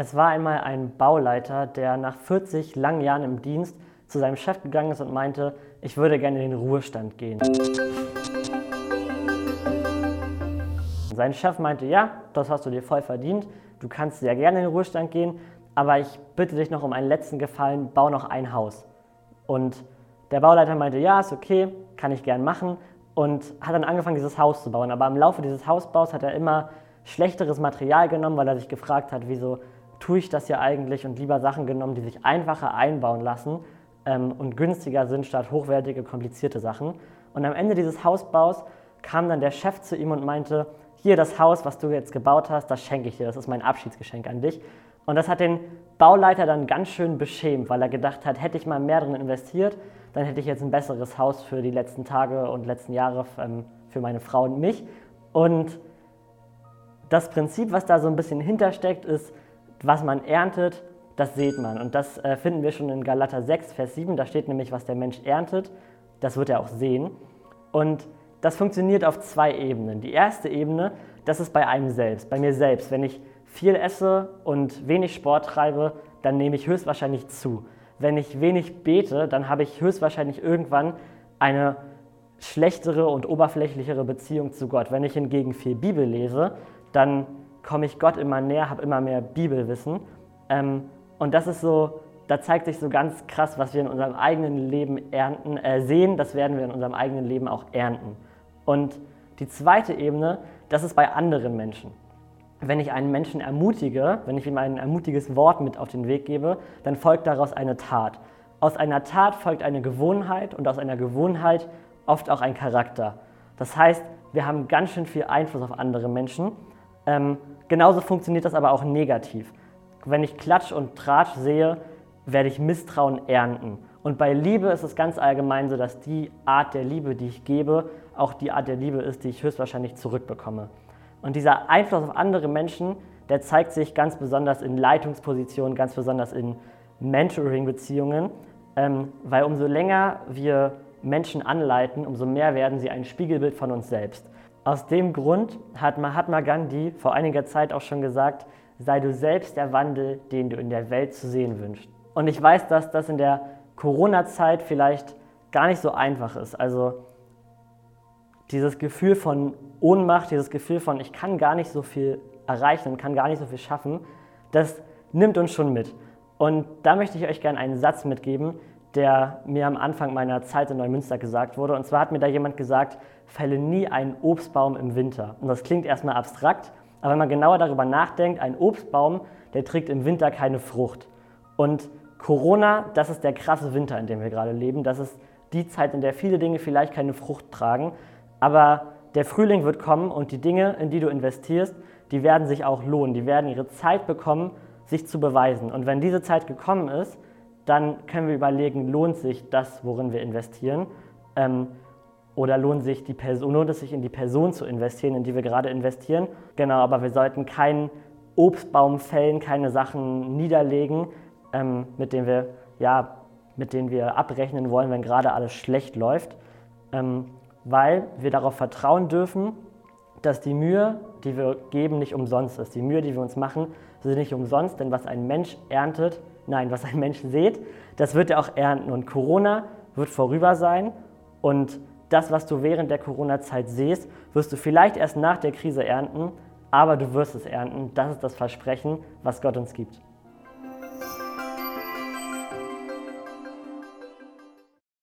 Es war einmal ein Bauleiter, der nach 40 langen Jahren im Dienst zu seinem Chef gegangen ist und meinte, ich würde gerne in den Ruhestand gehen. Sein Chef meinte, ja, das hast du dir voll verdient, du kannst sehr gerne in den Ruhestand gehen, aber ich bitte dich noch um einen letzten Gefallen, bau noch ein Haus. Und der Bauleiter meinte, ja, ist okay, kann ich gern machen und hat dann angefangen, dieses Haus zu bauen. Aber im Laufe dieses Hausbaus hat er immer schlechteres Material genommen, weil er sich gefragt hat, wieso tue ich das ja eigentlich und lieber Sachen genommen, die sich einfacher einbauen lassen ähm, und günstiger sind statt hochwertige, komplizierte Sachen. Und am Ende dieses Hausbaus kam dann der Chef zu ihm und meinte, hier das Haus, was du jetzt gebaut hast, das schenke ich dir, das ist mein Abschiedsgeschenk an dich. Und das hat den Bauleiter dann ganz schön beschämt, weil er gedacht hat, hätte ich mal mehr drin investiert, dann hätte ich jetzt ein besseres Haus für die letzten Tage und letzten Jahre ähm, für meine Frau und mich. Und das Prinzip, was da so ein bisschen hintersteckt, ist, was man erntet, das sieht man. Und das äh, finden wir schon in Galater 6, Vers 7. Da steht nämlich, was der Mensch erntet, das wird er auch sehen. Und das funktioniert auf zwei Ebenen. Die erste Ebene, das ist bei einem selbst, bei mir selbst. Wenn ich viel esse und wenig Sport treibe, dann nehme ich höchstwahrscheinlich zu. Wenn ich wenig bete, dann habe ich höchstwahrscheinlich irgendwann eine schlechtere und oberflächlichere Beziehung zu Gott. Wenn ich hingegen viel Bibel lese, dann komme ich Gott immer näher, habe immer mehr Bibelwissen. Ähm, und das ist so, da zeigt sich so ganz krass, was wir in unserem eigenen Leben ernten, äh, sehen, das werden wir in unserem eigenen Leben auch ernten. Und die zweite Ebene, das ist bei anderen Menschen. Wenn ich einen Menschen ermutige, wenn ich ihm ein ermutiges Wort mit auf den Weg gebe, dann folgt daraus eine Tat. Aus einer Tat folgt eine Gewohnheit und aus einer Gewohnheit oft auch ein Charakter. Das heißt, wir haben ganz schön viel Einfluss auf andere Menschen ähm, genauso funktioniert das aber auch negativ. Wenn ich Klatsch und Tratsch sehe, werde ich Misstrauen ernten. Und bei Liebe ist es ganz allgemein so, dass die Art der Liebe, die ich gebe, auch die Art der Liebe ist, die ich höchstwahrscheinlich zurückbekomme. Und dieser Einfluss auf andere Menschen, der zeigt sich ganz besonders in Leitungspositionen, ganz besonders in Mentoring-Beziehungen, ähm, weil umso länger wir Menschen anleiten, umso mehr werden sie ein Spiegelbild von uns selbst. Aus dem Grund hat Mahatma Gandhi vor einiger Zeit auch schon gesagt, sei du selbst der Wandel, den du in der Welt zu sehen wünschst. Und ich weiß, dass das in der Corona-Zeit vielleicht gar nicht so einfach ist. Also dieses Gefühl von Ohnmacht, dieses Gefühl von, ich kann gar nicht so viel erreichen und kann gar nicht so viel schaffen, das nimmt uns schon mit. Und da möchte ich euch gerne einen Satz mitgeben, der mir am Anfang meiner Zeit in Neumünster gesagt wurde. Und zwar hat mir da jemand gesagt, fälle nie einen Obstbaum im Winter. Und das klingt erstmal abstrakt, aber wenn man genauer darüber nachdenkt, ein Obstbaum, der trägt im Winter keine Frucht. Und Corona, das ist der krasse Winter, in dem wir gerade leben. Das ist die Zeit, in der viele Dinge vielleicht keine Frucht tragen. Aber der Frühling wird kommen und die Dinge, in die du investierst, die werden sich auch lohnen. Die werden ihre Zeit bekommen, sich zu beweisen. Und wenn diese Zeit gekommen ist, dann können wir überlegen, lohnt sich das, worin wir investieren. Ähm, oder lohnt, sich die Person, lohnt es sich in die Person zu investieren, in die wir gerade investieren? Genau, aber wir sollten keinen Obstbaum fällen, keine Sachen niederlegen, ähm, mit, denen wir, ja, mit denen wir abrechnen wollen, wenn gerade alles schlecht läuft. Ähm, weil wir darauf vertrauen dürfen, dass die Mühe, die wir geben, nicht umsonst ist. Die Mühe, die wir uns machen, ist nicht umsonst, denn was ein Mensch erntet, nein, was ein Mensch sät, das wird er auch ernten. Und Corona wird vorüber sein und das, was du während der Corona-Zeit siehst, wirst du vielleicht erst nach der Krise ernten, aber du wirst es ernten. Das ist das Versprechen, was Gott uns gibt.